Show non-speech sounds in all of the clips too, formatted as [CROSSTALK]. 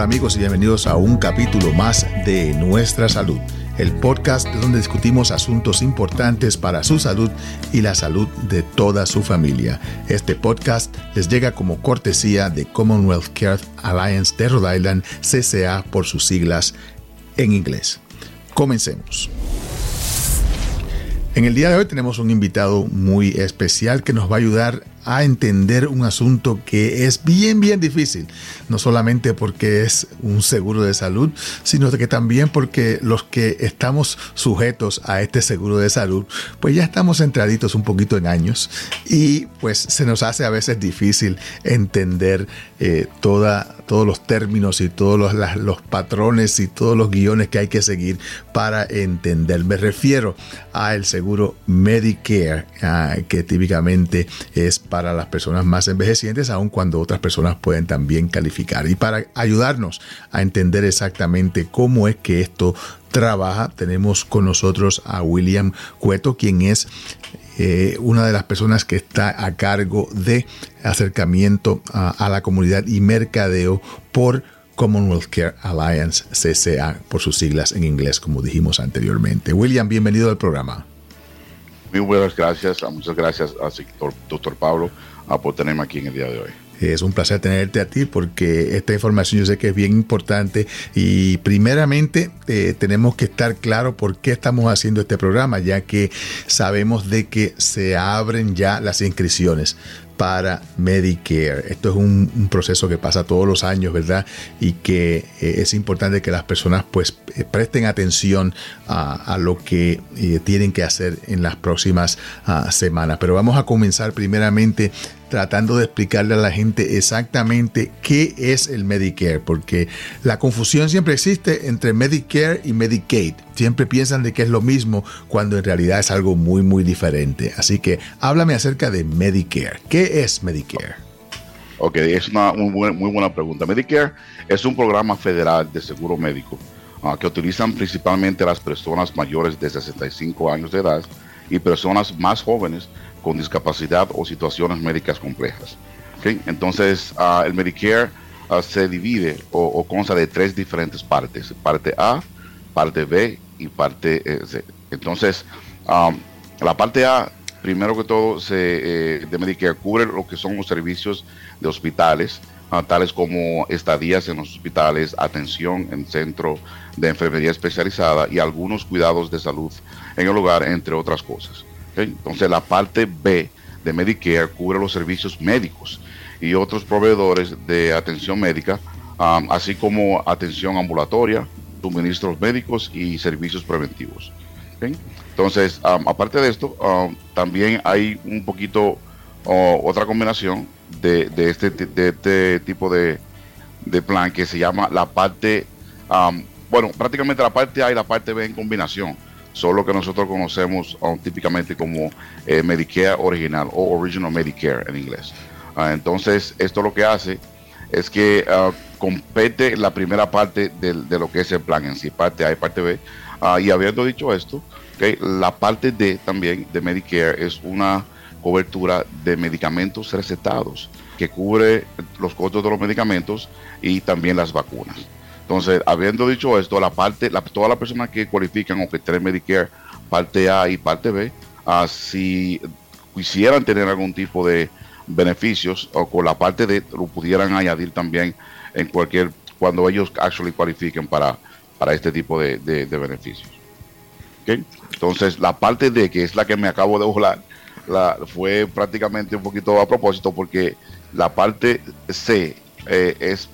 Hola amigos y bienvenidos a un capítulo más de Nuestra Salud, el podcast donde discutimos asuntos importantes para su salud y la salud de toda su familia. Este podcast les llega como cortesía de Commonwealth Care Alliance de Rhode Island, CCA por sus siglas en inglés. Comencemos. En el día de hoy tenemos un invitado muy especial que nos va a ayudar a entender un asunto que es bien, bien difícil. No solamente porque es un seguro de salud, sino que también porque los que estamos sujetos a este seguro de salud, pues ya estamos entraditos un poquito en años y pues se nos hace a veces difícil entender eh, toda, todos los términos y todos los, los patrones y todos los guiones que hay que seguir para entender. Me refiero al seguro Medicare, ah, que típicamente es para las personas más envejecientes, aun cuando otras personas pueden también calificar. Y para ayudarnos a entender exactamente cómo es que esto trabaja, tenemos con nosotros a William Cueto, quien es eh, una de las personas que está a cargo de acercamiento a, la comunidad y mercadeo por Commonwealth Care Alliance, CCA, por sus siglas en inglés, como dijimos anteriormente. William, bienvenido al programa. Muy buenas gracias, muchas gracias al doctor Pablo por tenerme aquí en el día de hoy. Es un placer tenerte a ti porque esta información yo sé que es bien importante y primeramente eh, tenemos que estar claro por qué estamos haciendo este programa, ya que sabemos de que se abren ya las inscripciones para Medicare. Esto es un, proceso que pasa todos los años, ¿verdad? Y que eh, es importante que las personas pues eh, presten atención a, lo que eh, tienen que hacer en las próximas ah, semanas. Pero vamos a comenzar primeramente tratando de explicarle a la gente exactamente qué es el Medicare, porque la confusión siempre existe entre Medicare y Medicaid. Siempre piensan de que es lo mismo cuando en realidad es algo muy muy diferente. Así que háblame acerca de Medicare. ¿Qué es Medicare? Ok, es una muy buena, pregunta. Medicare es un programa federal de seguro médico ah, que utilizan principalmente las personas mayores de 65 años de edad y personas más jóvenes con discapacidad o situaciones médicas complejas. Entonces, ah, el Medicare ah, se divide o, consta de tres diferentes partes, parte A, parte B y parte eh, C. Entonces, la parte A, primero que todo, se, eh, de Medicare cubre lo que son los servicios de hospitales, ah, tales como estadías en los hospitales, atención en centro de enfermería especializada y algunos cuidados de salud en el hogar, entre otras cosas. Entonces la parte B de Medicare cubre los servicios médicos y otros proveedores de atención médica, así como atención ambulatoria, suministros médicos y servicios preventivos. Entonces, aparte de esto, también hay un poquito otra combinación de, este, de este, tipo de, plan que se llama la parte, bueno, prácticamente la parte A y la parte B en combinación solo que nosotros conocemos típicamente como eh, Medicare original o Original Medicare en inglés. Ah, entonces, esto lo que hace es que uh, compete la primera parte de, lo que es el plan en sí, parte A y parte B. Ah, y habiendo dicho esto, la parte D también de Medicare es una cobertura de medicamentos recetados que cubre los costos de los medicamentos y también las vacunas. Entonces, habiendo dicho esto, la parte, la, todas las personas que cualifican o que tienen Medicare parte A y parte B, uh, si quisieran tener algún tipo de beneficios o con la parte D, lo pudieran añadir también en cualquier, cuando ellos actually cualifiquen para, para este tipo de, beneficios. Entonces, la parte D, que es la que me acabo de volar, la, fue prácticamente un poquito a propósito porque la parte C eh, es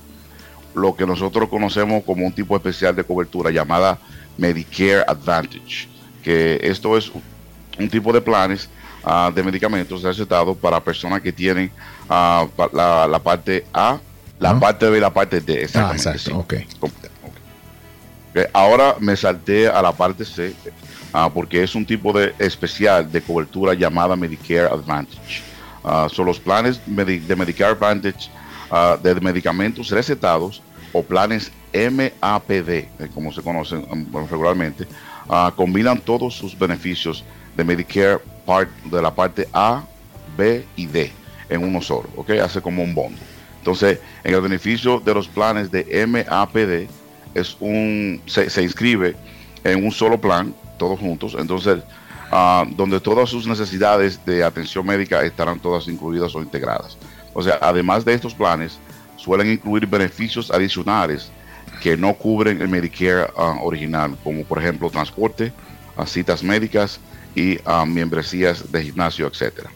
lo que nosotros conocemos como un tipo especial de cobertura llamada Medicare Advantage, que esto es un tipo de planes ah, de medicamentos recetados para personas que tienen ah, la, parte A, la parte B y la parte D. Exactamente. Ah, okay. Ahora me salté a la parte C, porque es un tipo de especial de cobertura llamada Medicare Advantage. son los planes de Medicare Advantage de medicamentos recetados o planes MAPD, eh, como se conocen um, regularmente, ah, combinan todos sus beneficios de Medicare part, de la parte A, B y D en uno solo, ¿ok? Hace como un bondo. Entonces, en el beneficio de los planes de MAPD, es un, se, inscribe en un solo plan, todos juntos. Entonces, ah, donde todas sus necesidades de atención médica estarán todas incluidas o integradas. O sea, además de estos planes, suelen incluir beneficios adicionales que no cubren el Medicare ah, original, como por ejemplo transporte, ah, citas médicas y membresías de gimnasio, etcétera.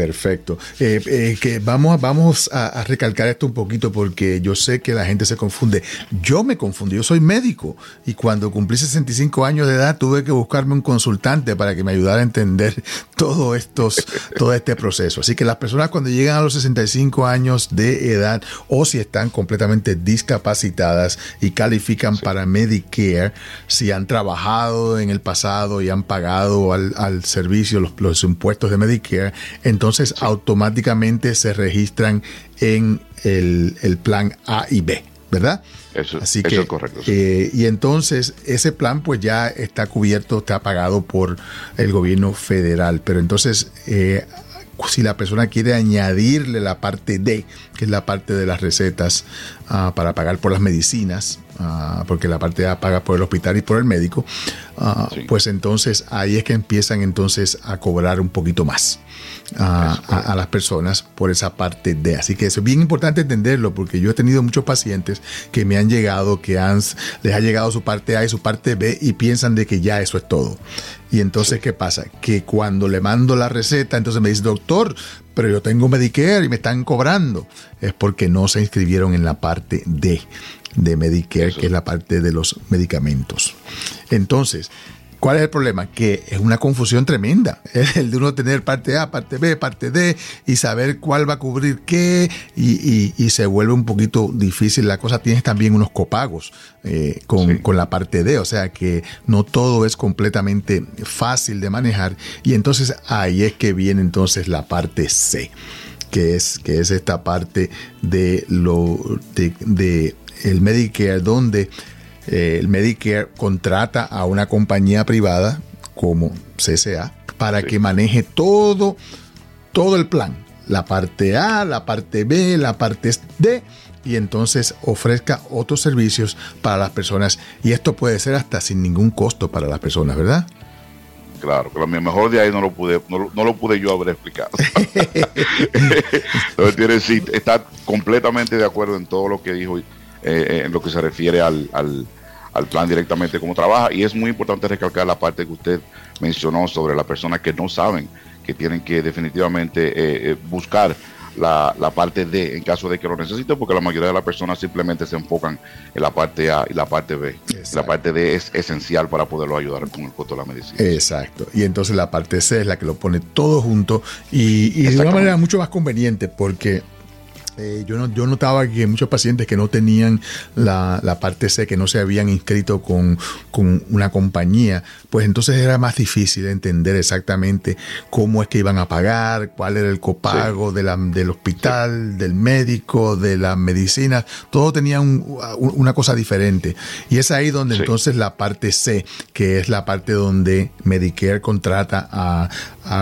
Perfecto. Eh, eh, que vamos, vamos a, recalcar esto un poquito porque yo sé que la gente se confunde. Yo me confundí, yo soy médico y cuando cumplí 65 años de edad tuve que buscarme un consultante para que me ayudara a entender [LAUGHS] todo, estos, todo este proceso. Así que las personas cuando llegan a los 65 años de edad o si están completamente discapacitadas y califican para Medicare, si han trabajado en el pasado y han pagado al, al servicio los, los impuestos de Medicare, entonces automáticamente se registran en el, plan A y B, ¿verdad? Eso, Así que, es correcto. Eh, y entonces ese plan pues ya está cubierto, está pagado por el gobierno federal, pero entonces eh, si la persona quiere añadirle la parte D, que es la parte de las recetas ah, para pagar por las medicinas, ah, porque la parte A paga por el hospital y por el médico, ah, pues entonces ahí es que empiezan entonces a cobrar un poquito más a, las personas por esa parte D. Así que es bien importante entenderlo porque yo he tenido muchos pacientes que me han llegado, que han, les ha llegado su parte A y su parte B y piensan de que ya eso es todo. Y entonces, ¿qué pasa? Que cuando le mando la receta, entonces me dice, doctor, pero yo tengo Medicare y me están cobrando. Es porque no se inscribieron en la parte D de Medicare, que es la parte de los medicamentos. Entonces, ¿Cuál es el problema? Que es una confusión tremenda. [LAUGHS] El de uno tener parte A, parte B, parte D y saber cuál va a cubrir qué y, se vuelve un poquito difícil la cosa. Tienes también unos copagos eh, con, con, la parte D, o sea que no todo es completamente fácil de manejar y entonces ahí es que viene entonces la parte C. Que es, que es esta parte de lo de, de el Medicare donde eh, el Medicare contrata a una compañía privada como CCA para que maneje todo, todo el plan. La parte A, la parte B, la parte D y entonces ofrezca otros servicios para las personas. Y esto puede ser hasta sin ningún costo para las personas, ¿verdad? Claro, pero a lo mejor de ahí no lo pude, no, lo pude yo haber explicado. [LAUGHS] [LAUGHS] Entonces tiene, sí, está completamente de acuerdo en todo lo que dijo eh, en lo que se refiere al, al, plan directamente cómo trabaja. Y es muy importante recalcar la parte que usted mencionó sobre las personas que no saben que tienen que definitivamente eh, eh, buscar la, parte D en caso de que lo necesiten, porque la mayoría de las personas simplemente se enfocan en la parte A y la parte B. La parte D es esencial para poderlo ayudar con el costo de la medicina. Exacto. Y entonces la parte C es la que lo pone todo junto y, y de una manera mucho más conveniente porque eh, yo, no, yo notaba que muchos pacientes que no tenían la, parte C, que no se habían inscrito con, una compañía, pues entonces era más difícil entender exactamente cómo es que iban a pagar, cuál era el copago de la, del hospital, del médico, de la medicina, todo tenía una cosa diferente. Y es ahí donde entonces la parte C, que es la parte donde Medicare contrata a,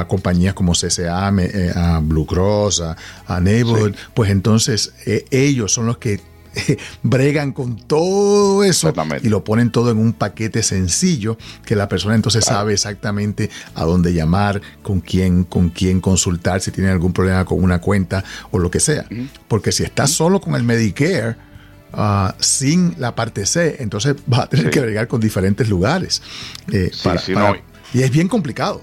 compañías como CCA, eh, a Blue Cross, a, a Neighborhood, pues entonces eh, ellos son los que bregan con todo eso y lo ponen todo en un paquete sencillo que la persona entonces sabe exactamente a dónde llamar, con quién, con quién consultar si tiene algún problema con una cuenta o lo que sea. Porque si estás solo con el Medicare, ah, sin la parte C, entonces va a tener que bregar con diferentes lugares. Eh, y es bien complicado.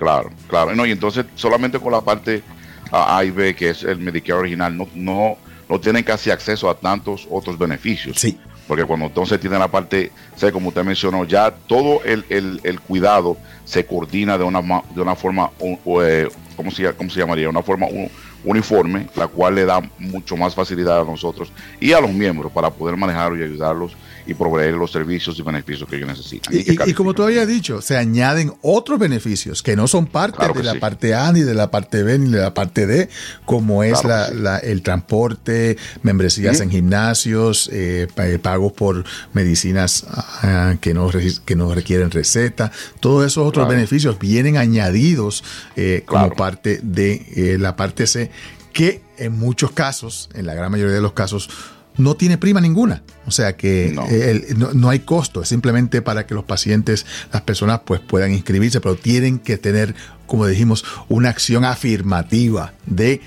Claro, claro. No, y entonces solamente con la parte a y B, que es el Medicare original, no, no, no tienen casi acceso a tantos otros beneficios. Sí. Porque cuando entonces tienen la parte C, como usted mencionó, ya todo el, el, cuidado se coordina de una, de una forma, eh, ¿cómo, se, ¿cómo se llamaría? Una forma uniforme, la cual le da mucho más facilidad a nosotros y a los miembros para poder manejarlo y ayudarlos y proveer los servicios y beneficios que ellos necesitan. Y, como tú habías dicho, se añaden otros beneficios que no son parte de la parte A, ni de la parte B, ni de la parte D, como es la, el transporte, membresías en gimnasios, eh, eh, pagos por medicinas ah, que, no, que no requieren receta. Todos esos otros beneficios vienen añadidos eh, como parte de la parte C que en muchos casos, en la gran mayoría de los casos, no tiene prima ninguna. O sea que no. hay costo, es simplemente para que los pacientes, las personas pues puedan inscribirse, pero tienen que tener, como dijimos, una acción afirmativa de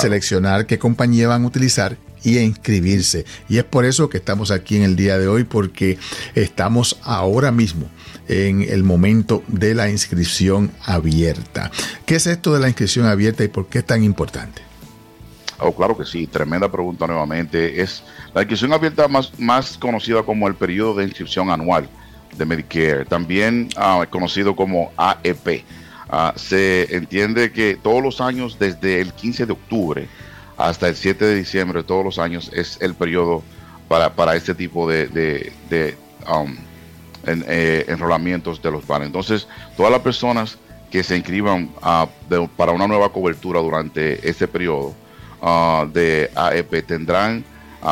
seleccionar qué compañía van a utilizar y inscribirse. Y es por eso que estamos aquí en el día de hoy, porque estamos ahora mismo en el momento de la inscripción abierta. ¿Qué es esto de la inscripción abierta y por qué es tan importante? Oh, claro que sí, tremenda pregunta nuevamente. Es la inscripción abierta más, más conocida como el periodo de inscripción anual de Medicare, también ah, conocido como AEP. Ah, se entiende que todos los años, desde el 15 de octubre hasta el 7 de diciembre de todos los años, es el periodo para, para este tipo de, de, um, eh, enrolamientos de los planes. Entonces, todas las personas que se inscriban ah, para una nueva cobertura durante este periodo uh, de AEP tendrán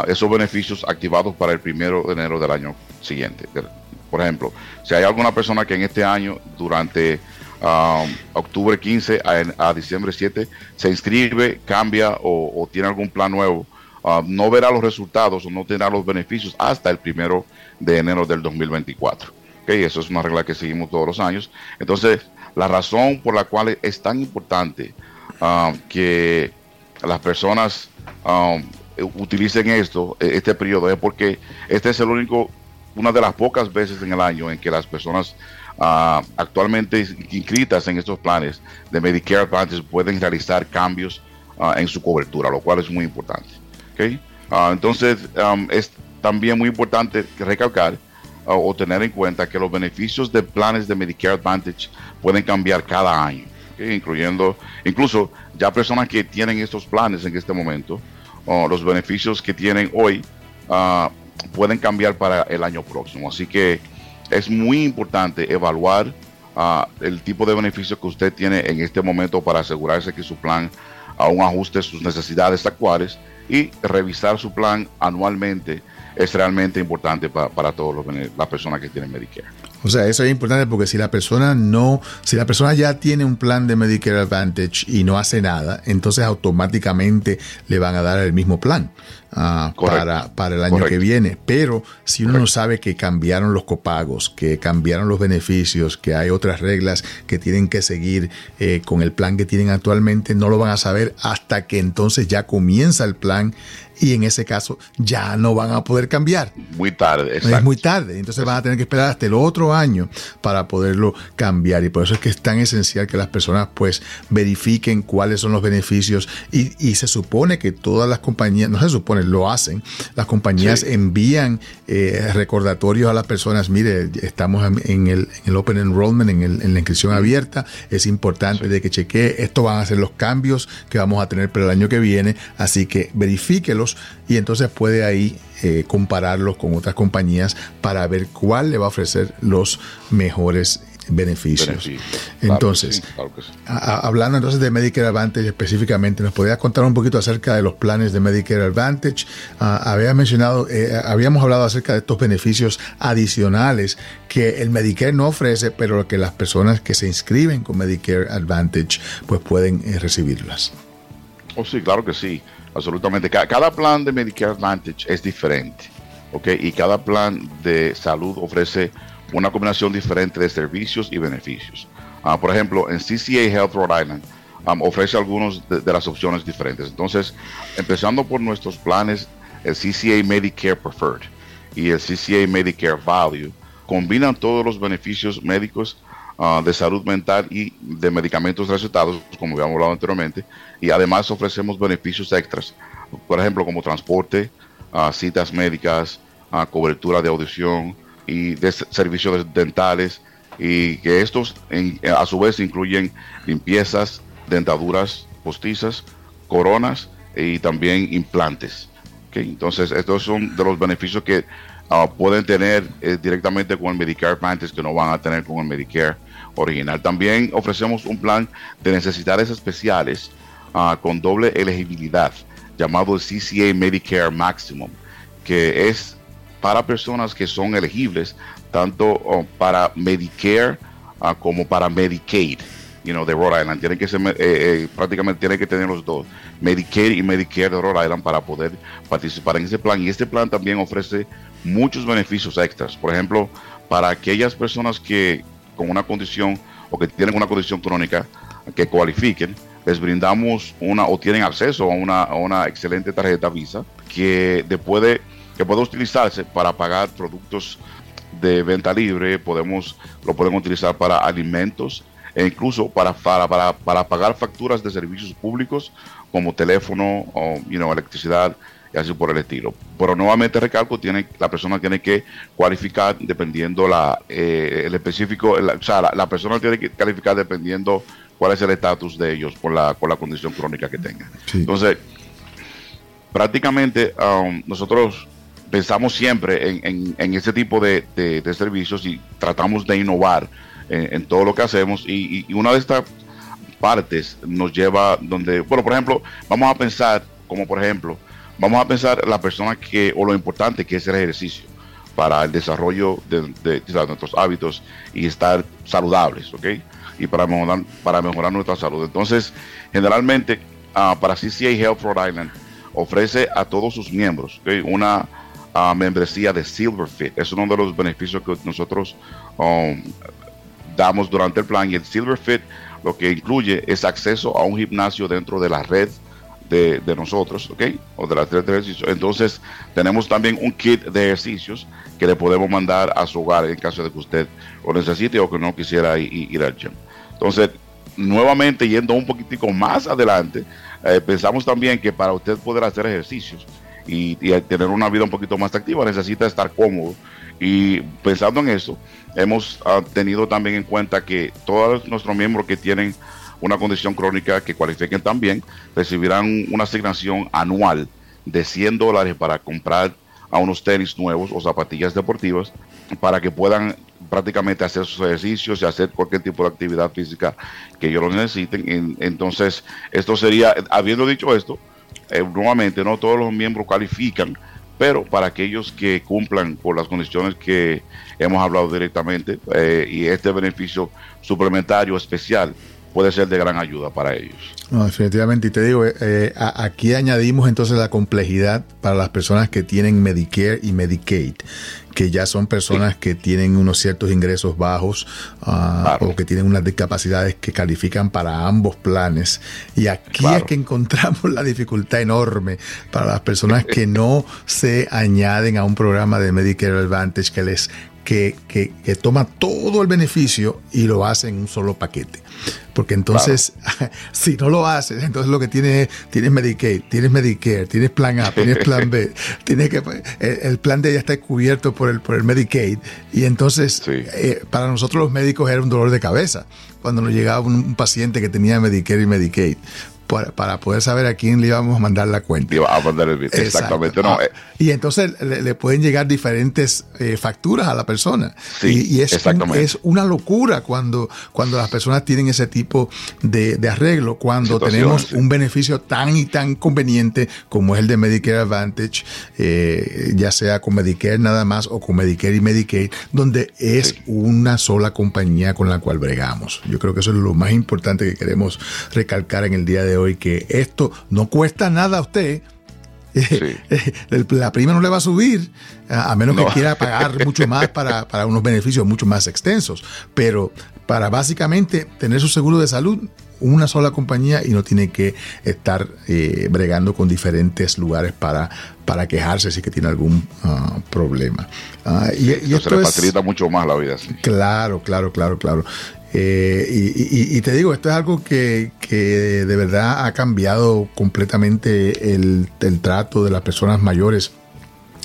esos beneficios activados para el primero de enero del año siguiente. Por ejemplo, si hay alguna persona que en este año, durante Um, octubre 15 a, diciembre 7 se inscribe, cambia o, tiene algún plan nuevo, um, no verá los resultados o no tendrá los beneficios hasta el primero de enero del 2024. Okay, eso es una regla que seguimos todos los años. Entonces, la razón por la cual es tan importante um, que las personas utilicen esto, e, este periodo, es porque este es el único, una de las pocas veces en el año en que las personas Ah, actualmente inscritas en estos planes de Medicare Advantage pueden realizar cambios ah, en su cobertura, lo cual es muy importante. Ah, entonces, es también muy importante recalcar o tener en cuenta que los beneficios de planes de Medicare Advantage pueden cambiar cada año, incluyendo incluso ya personas que tienen estos planes en este momento, los beneficios que tienen hoy pueden cambiar para el año próximo. Así que es muy importante evaluar ah, el tipo de beneficio que usted tiene en este momento para asegurarse que su plan aún ajuste sus necesidades actuales y revisar su plan anualmente es realmente importante para, para todas las personas que tienen Medicare. O sea, eso es importante porque si la persona no, si la persona ya tiene un plan de Medicare Advantage y no hace nada, entonces automáticamente le van a dar el mismo plan. Ah, para, para, el año que viene. Pero si uno no sabe que cambiaron los copagos, que cambiaron los beneficios, que hay otras reglas que tienen que seguir eh, con el plan que tienen actualmente, no lo van a saber hasta que entonces ya comienza el plan y en ese caso ya no van a poder cambiar. Muy tarde, exacto. Es muy tarde, entonces van a tener que esperar hasta el otro año para poderlo cambiar y por eso es que es tan esencial que las personas pues verifiquen cuáles son los beneficios y, y se supone que todas las compañías, no se supone, lo hacen, las compañías envían eh, recordatorios a las personas, mire, estamos en el, Open Enrollment, en, la inscripción abierta, es importante de que chequee, esto van a ser los cambios que vamos a tener para el año que viene, así que verifíquelos y entonces puede ahí eh, compararlos con otras compañías para ver cuál le va a ofrecer los mejores beneficios. entonces, hablando entonces de Medicare Advantage específicamente, ¿nos podrías contar un poquito acerca de los planes de Medicare Advantage? Había mencionado, eh, habíamos hablado acerca de estos beneficios adicionales que el Medicare no ofrece, pero que las personas que se inscriben con Medicare Advantage pues pueden eh, recibirlas. Oh, sí, claro que sí, absolutamente. Cada, plan de Medicare Advantage es diferente, ¿ok? Y cada plan de salud ofrece una combinación diferente de servicios y beneficios. Ah, por ejemplo, en CCA Health Rhode Island ofrece algunas de, las opciones diferentes. Entonces, empezando por nuestros planes, el CCA Medicare Preferred y el CCA Medicare Value combinan todos los beneficios médicos ah, de salud mental y de medicamentos recetados, como habíamos hablado anteriormente, y además ofrecemos beneficios extras, por ejemplo, como transporte, ah, citas médicas, cobertura de audición, y de servicios dentales y que estos a su vez incluyen limpiezas, dentaduras postizas, coronas y también implantes. Entonces estos son de los beneficios que ah, pueden tener eh, directamente con el Medicare Advantage que no van a tener con el Medicare original. También ofrecemos un plan de necesidades especiales ah, con doble elegibilidad llamado CCA Medicare Maximum, que es para personas que son elegibles tanto oh, para Medicare ah, como para Medicaid. you know, de Rhode Island. Tienen que ser, eh, eh, prácticamente tienen que tener los dos, Medicare y Medicare de Rhode Island para poder participar en ese plan. Y este plan también ofrece muchos beneficios extras. Por ejemplo, para aquellas personas que con una condición o que tienen una condición crónica que cualifiquen, les brindamos una o tienen acceso a una, a una excelente tarjeta Visa que después de que puede utilizarse para pagar productos de venta libre, podemos, lo podemos utilizar para alimentos e incluso para, para, para, para pagar facturas de servicios públicos como teléfono o you electricidad y así por el estilo. Pero nuevamente recalco, tiene, la persona tiene que cualificar dependiendo la, eh, el específico, o sea, la, persona tiene que calificar dependiendo cuál es el estatus de ellos por la, por la condición crónica que tengan. Entonces, prácticamente um, nosotros pensamos siempre en, en, ese tipo de, de, servicios y tratamos de innovar en, todo lo que hacemos y, y, una de estas partes nos lleva donde, bueno, por ejemplo, vamos a pensar como por ejemplo, vamos a pensar la persona que, o lo importante que es el ejercicio para el desarrollo de, nuestros hábitos y estar saludables, ¿ok? Y para mejorar, nuestra salud. Entonces, generalmente, uh, para CCA Health Rhode Island ofrece a todos sus miembros una uh, membresía de Silverfit. Es uno de los beneficios que nosotros um, damos durante el plan. Y el Silverfit lo que incluye es acceso a un gimnasio dentro de la red de, nosotros, ¿ok? O de las tres ejercicios. Entonces, tenemos también un kit de ejercicios que le podemos mandar a su hogar en caso de que usted lo necesite o que no quisiera ir, al gym. Entonces, nuevamente, yendo un poquitico más adelante, eh, pensamos también que para usted poder hacer ejercicios y, tener una vida un poquito más activa, necesita estar cómodo. Y pensando en eso, hemos ah, tenido también en cuenta que todos nuestros miembros que tienen una condición crónica que cualifiquen también, recibirán una asignación anual de 100 dólares para comprar a unos tenis nuevos o zapatillas deportivas para que puedan prácticamente hacer sus ejercicios y hacer cualquier tipo de actividad física que ellos lo necesiten. Entonces, esto sería, habiendo dicho esto, eh, nuevamente no todos los miembros califican, pero para aquellos que cumplan con las condiciones que hemos hablado directamente eh, y este beneficio suplementario especial puede ser de gran ayuda para ellos. No, definitivamente, y te digo, eh, eh, aquí añadimos entonces la complejidad para las personas que tienen Medicare y Medicaid, que ya son personas que tienen unos ciertos ingresos bajos ah, o que tienen unas discapacidades que califican para ambos planes. Y aquí es que encontramos la dificultad enorme para las personas que no se añaden a un programa de Medicare Advantage que les que, que, que, toma todo el beneficio y lo hace en un solo paquete. Porque entonces, [LAUGHS] si no lo haces, entonces lo que tienes, tienes Medicaid, tienes Medicare, tienes plan A, tienes [LAUGHS] plan B, tienes que, el, plan D ya está cubierto por el, por el Medicaid. Y entonces, eh, para nosotros los médicos era un dolor de cabeza cuando nos llegaba un, paciente que tenía Medicare y Medicaid para, poder saber a quién le íbamos a mandar la cuenta. Iba a mandar el Exactamente. No, ah, eh. y entonces le, pueden llegar diferentes eh, facturas a la persona. y, es, es, una locura cuando, cuando las personas tienen ese tipo de, arreglo, cuando tenemos un beneficio tan y tan conveniente como es el de Medicare Advantage, eh, ya sea con Medicare nada más o con Medicare y Medicaid, donde es una sola compañía con la cual bregamos. Yo creo que eso es lo más importante que queremos recalcar en el día de hoy y que esto no cuesta nada a usted. [LAUGHS] La prima no le va a subir, a menos que quiera pagar mucho más [LAUGHS] para, unos beneficios mucho más extensos. Pero para básicamente tener su seguro de salud, una sola compañía y no tiene que estar eh, bregando con diferentes lugares para, para quejarse si que tiene algún ah, problema. Ah, y, esto le facilita mucho más la vida. Claro, claro, claro, claro. Eh, y, te digo, esto es algo que, de verdad ha cambiado completamente el, trato de las personas mayores.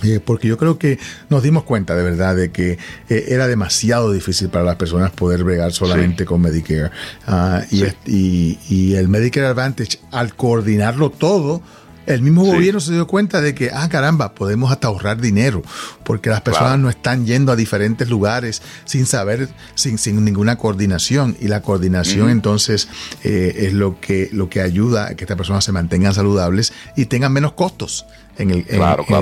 Eh, porque yo creo que nos dimos cuenta de verdad de que eh, era demasiado difícil para las personas poder bregar solamente con Medicare. Ah, y, y el Medicare Advantage, al coordinarlo todo, el mismo gobierno se dio cuenta de que, ah, caramba, podemos hasta ahorrar dinero, porque las personas no están yendo a diferentes lugares sin saber, sin, sin ninguna coordinación. Y la coordinación entonces eh, es lo que, lo que ayuda a que estas personas se mantengan saludables y tengan menos costos en el,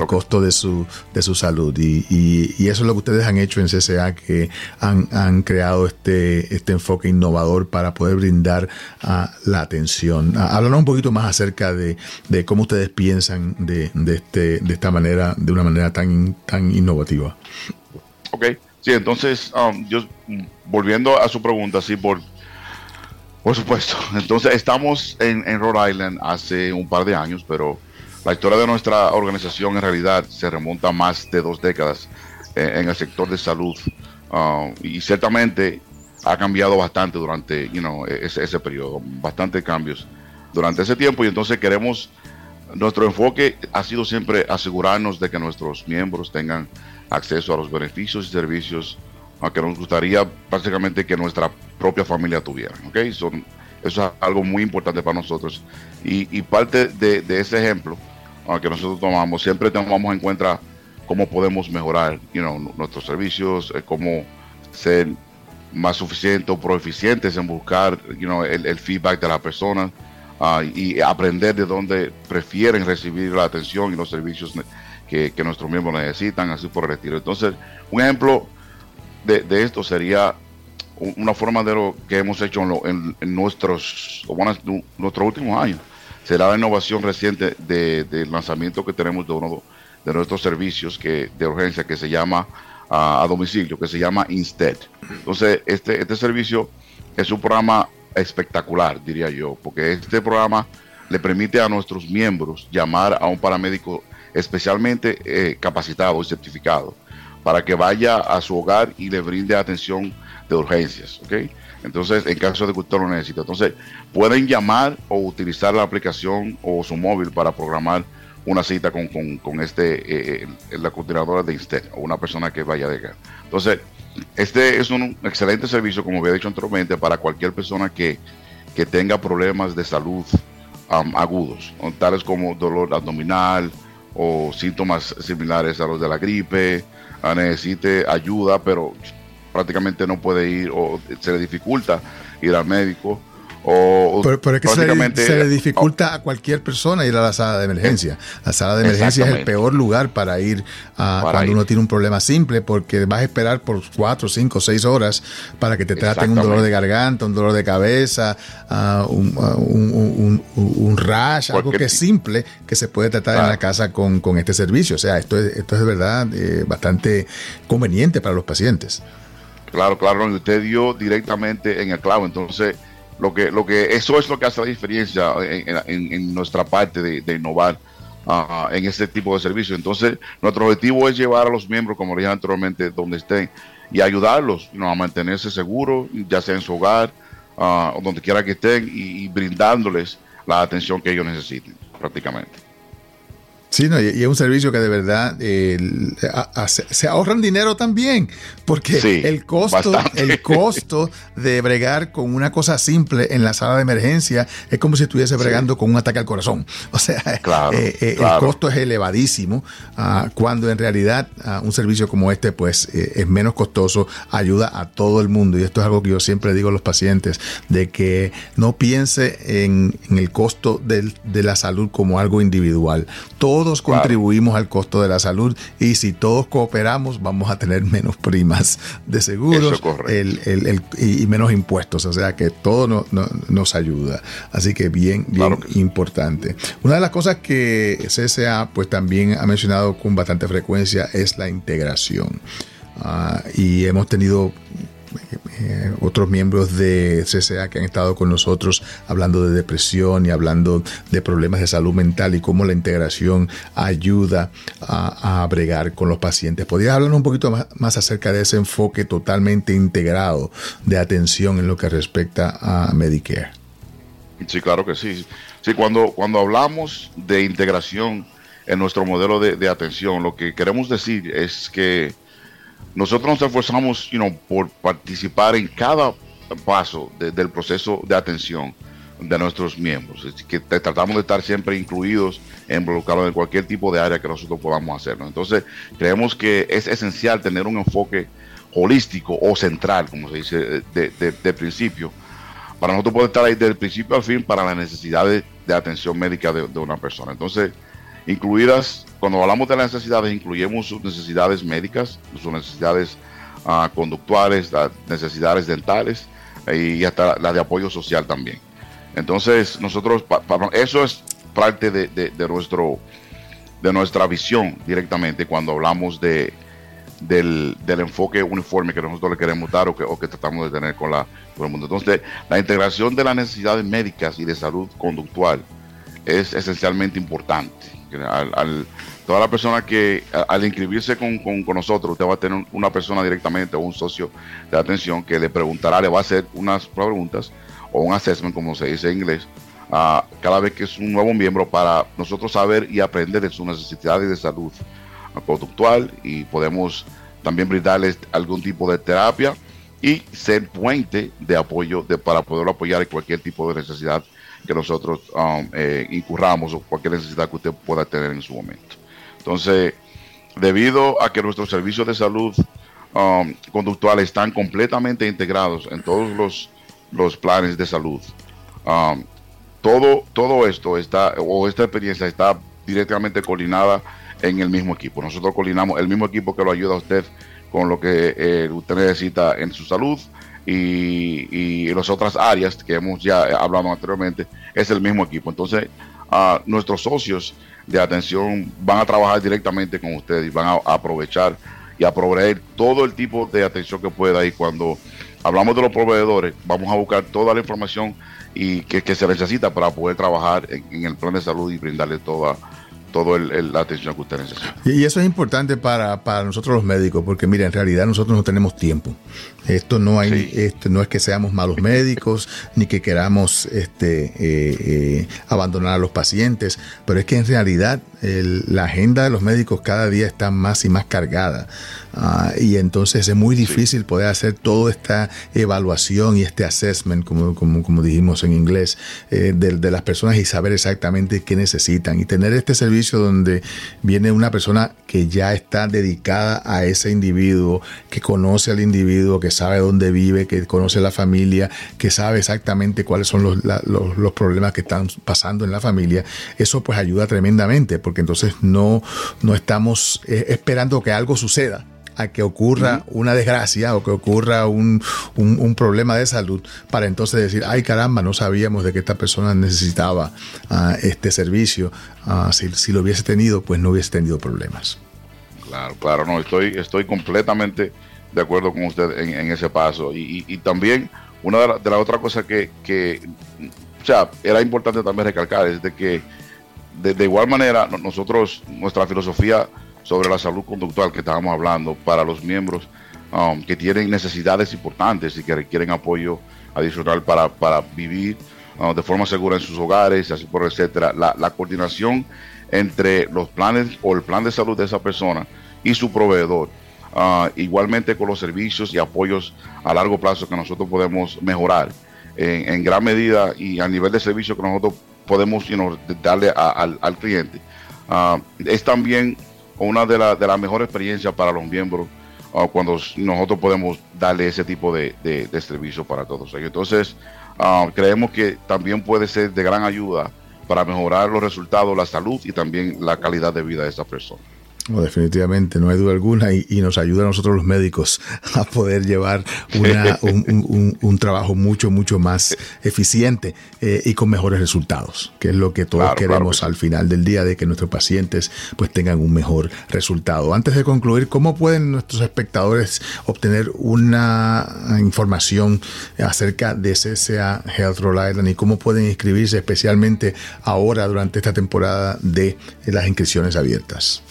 costo de su, de su salud. Y, y, eso es lo que ustedes han hecho en CCA, que han, han creado este, este enfoque innovador para poder brindar uh, la atención. Uh, háblanos un poquito más acerca de, de cómo ustedes piensan de, de, este, de esta manera, de una manera tan, tan innovativa. Ok, sí, entonces, um, yo, volviendo a su pregunta, sí, por por supuesto. [LAUGHS] Entonces, estamos en, Rhode Island hace un par de años, pero la historia de nuestra organización en realidad se remonta a más de dos décadas eh, en el sector de salud. Uh, y ciertamente ha cambiado bastante durante you know, ese, ese periodo, bastante cambios durante ese tiempo. Y entonces queremos, nuestro enfoque ha sido siempre asegurarnos de que nuestros miembros tengan acceso a los beneficios y servicios que nos gustaría básicamente que nuestra propia familia tuviera. ¿okay? Son, eso es algo muy importante para nosotros. Y, parte de, ese ejemplo que nosotros tomamos, siempre tomamos en cuenta cómo podemos mejorar nuestros servicios, eh, cómo ser más suficientes o proeficientes en buscar el, feedback de las personas ah, y aprender de dónde prefieren recibir la atención y los servicios que, nuestros miembros necesitan, así por el retiro. Entonces, un ejemplo de, esto sería una forma de lo que hemos hecho en, nuestros, nuestros últimos años. Será la innovación reciente del lanzamiento que tenemos de uno de nuestros servicios de urgencia que se llama a domicilio, que se llama Instead. Entonces, este, este servicio es un programa espectacular, diría yo, porque este programa le permite a nuestros miembros llamar a un paramédico especialmente eh, capacitado y certificado para que vaya a su hogar y le brinde atención de urgencias, ¿ok? Entonces, en caso de que usted lo necesite. Entonces, pueden llamar o utilizar la aplicación o su móvil para programar una cita con, este, eh, eh, la coordinadora de Instead o una persona que vaya de acá. Entonces, este es un excelente servicio, como había dicho anteriormente, para cualquier persona que, tenga problemas de salud agudos, tales como dolor abdominal o síntomas similares a los de la gripe, necesite ayuda, pero prácticamente no puede ir o se le dificulta ir al médico o pero, es que se le, dificulta a cualquier persona ir a la sala de emergencia. La sala de emergencia es el peor lugar para ir a, cuando uno tiene un problema simple, porque vas a esperar por cuatro, cinco, seis horas para que te traten un dolor de garganta, un dolor de cabeza, uh, un, un, un, rash, algo que es simple que se puede tratar en la casa con, con, este servicio. O sea, esto es, esto es de verdad eh, bastante conveniente para los pacientes. Claro, claro, usted dio directamente en el clavo. Entonces, lo que, lo que, eso es lo que hace la diferencia en, nuestra parte de, innovar ah, en este tipo de servicio. Entonces, nuestro objetivo es llevar a los miembros, como dije anteriormente, donde estén y ayudarlos a mantenerse seguros, ya sea en su hogar uh, o donde quiera que estén, y brindándoles la atención que ellos necesiten, prácticamente. Sí, no, y, es un servicio que de verdad eh, se ahorran dinero también, porque el costo, el costo de bregar con una cosa simple en la sala de emergencia es como si estuviese bregando con un ataque al corazón. [LAUGHS] O sea, eh, eh, el costo es elevadísimo, ah, cuando en realidad ah, un servicio como este pues es menos costoso, ayuda a todo el mundo. Y esto es algo que yo siempre digo a los pacientes, de que no piense en, el costo de la salud como algo individual. Todo todos contribuimos al costo de la salud y si todos cooperamos vamos a tener menos primas de seguros y menos impuestos, o sea que todo nos ayuda. Así que bien, bien importante. Una de las cosas que CSA pues también ha mencionado con bastante frecuencia es la integración. Ah, y hemos tenido eh, otros miembros de CCA que han estado con nosotros hablando de depresión y hablando de problemas de salud mental y cómo la integración ayuda a, bregar con los pacientes. ¿Podrías hablar un poquito más, acerca de ese enfoque totalmente integrado de atención en lo que respecta a Medicare? Sí, claro que sí. Sí, cuando, cuando hablamos de integración en nuestro modelo de atención, lo que queremos decir es que nosotros nos esforzamos por participar en cada paso del proceso de atención de nuestros miembros. que tratamos de estar siempre incluidos, involucrados en cualquier tipo de área que nosotros podamos hacerlo. Entonces, creemos que es esencial tener un enfoque holístico o central, como se dice, de, principio, para nosotros poder estar ahí del principio al fin para las necesidades de atención médica de, una persona. Entonces, incluidas, cuando hablamos de las necesidades, incluimos sus necesidades médicas, sus necesidades ah, conductuales, las necesidades dentales y hasta las de apoyo social también. Entonces, nosotros, eso es parte de, nuestro, de nuestra visión directamente cuando hablamos de, del, enfoque uniforme que nosotros le queremos dar o que, o que tratamos de tener con, la, con el mundo. Entonces, la integración de las necesidades médicas y de salud conductual es esencialmente importante. Al, toda la persona que al inscribirse con, con, nosotros, usted va a tener una persona directamente o un socio de atención que le preguntará, le va a hacer unas preguntas o un assessment, como se dice en inglés, cada vez que es un nuevo miembro para nosotros saber y aprender de sus necesidades de salud conductual y podemos también brindarles algún tipo de terapia y ser puente de apoyo de, para poder apoyar en cualquier tipo de necesidad que nosotros um, eh, incurramos o cualquier necesidad que usted pueda tener en su momento. Entonces, debido a que nuestros servicios de salud um, conductual están completamente integrados en todos los, los planes de salud, um, todo, todo esto está, o esta experiencia está directamente coordinada en el mismo equipo. Nosotros coordinamos el mismo equipo que lo ayuda a usted con lo que eh, usted necesita en su salud y, y las otras áreas que hemos ya hablado anteriormente, es el mismo equipo. Entonces, nuestros socios de atención van a trabajar directamente con ustedes y van a, aprovechar y a proveer todo el tipo de atención que pueda. Y cuando hablamos de los proveedores, vamos a buscar toda la información y que, se necesita para poder trabajar en, el plan de salud y brindarle toda toda la atención que usted necesita. Y eso es importante para, para nosotros los médicos, porque mira, en realidad nosotros no tenemos tiempo. Esto no hay, este, no es que seamos malos médicos, [LAUGHS] ni que queramos este, eh, eh, abandonar a los pacientes, pero es que en realidad la agenda de los médicos cada día está más y más cargada. Ah, y entonces es muy difícil poder hacer toda esta evaluación y este assessment, como, como, como dijimos en inglés, eh, de, de, las personas y saber exactamente qué necesitan. Y tener este servicio donde viene una persona que ya está dedicada a ese individuo, que conoce al individuo, que sabe dónde vive, que conoce la familia, que sabe exactamente cuáles son los, los, los problemas que están pasando en la familia, eso pues ayuda tremendamente, porque entonces no, no estamos eh, esperando que algo suceda a que ocurra una desgracia o que ocurra un, problema de salud para entonces decir, ay caramba, no sabíamos de que esta persona necesitaba ah, este servicio. Ah, si, lo hubiese tenido, pues no hubiese tenido problemas. Claro, claro, no, estoy, estoy completamente de acuerdo con usted en, ese paso. Y, también una de, las otras cosas que, que, o sea, era importante también recalcar es de que de, de igual manera nosotros, nuestra filosofía sobre la salud conductual que estábamos hablando para los miembros um, que tienen necesidades importantes y que requieren apoyo adicional para, para vivir uh, de forma segura en sus hogares, así por etcétera. La, la, coordinación entre los planes o el plan de salud de esa persona y su proveedor, uh, igualmente con los servicios y apoyos a largo plazo que nosotros podemos mejorar en, gran medida y a nivel de servicio que nosotros podemos darle al, al, cliente. Uh, es también una de, las mejores experiencias para los miembros uh, cuando nosotros podemos darle ese tipo de, servicio para todos ellos. Entonces, uh, creemos que también puede ser de gran ayuda para mejorar los resultados, la salud y también la calidad de vida de esa definitivamente, no hay duda alguna, y, nos ayuda a nosotros los médicos [LAUGHS] a poder llevar un, trabajo mucho, mucho más eficiente eh, y con mejores resultados, que es lo que todos queremos al final del día, de que nuestros pacientes pues tengan un mejor resultado. Antes de concluir, ¿cómo pueden nuestros espectadores obtener una información acerca de CSA Health Rhode Island y cómo pueden inscribirse especialmente ahora durante esta temporada de las inscripciones abiertas?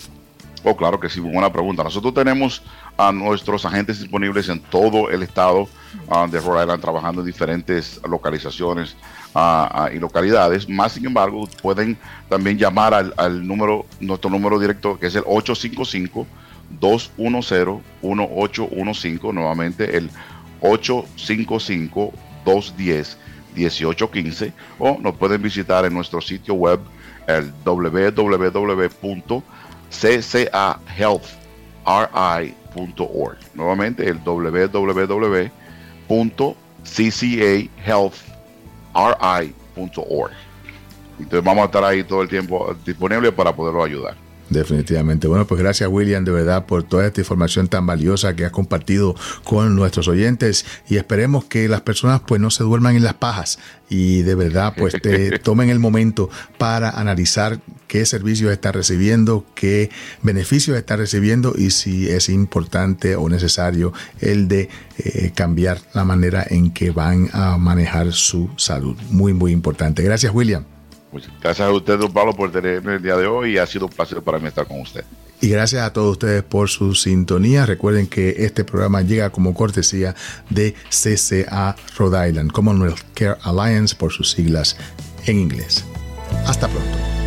Oh, claro que sí, buena pregunta. Nosotros tenemos a nuestros agentes disponibles en todo el estado ah, de Rhode Island trabajando en diferentes localizaciones ah, ah, y localidades. Más sin embargo, pueden también llamar al, número, nuestro número directo que es el 855 210 1815, nuevamente el 855 210 1815 o nos pueden visitar en nuestro sitio web el www ccahealthri.org. Nuevamente el www.ccahealthri.org. Entonces vamos a estar ahí todo el tiempo disponibles para poderlo ayudar. Definitivamente. Bueno, pues gracias William de verdad por toda esta información tan valiosa que has compartido con nuestros oyentes y esperemos que las personas pues no se duerman en las pajas y de verdad pues te [LAUGHS] tomen el momento para analizar qué servicios está recibiendo, qué beneficios está recibiendo y si es importante o necesario el de eh, cambiar la manera en que van a manejar su salud. Muy, muy importante. Gracias William gracias a usted, don Pablo, por tenerme el día de hoy y ha sido un placer para mí estar con usted. Y gracias a todos ustedes por su sintonía. Recuerden que este programa llega como cortesía de CCA Rhode Island, Commonwealth Care Alliance por sus siglas en inglés. Hasta pronto.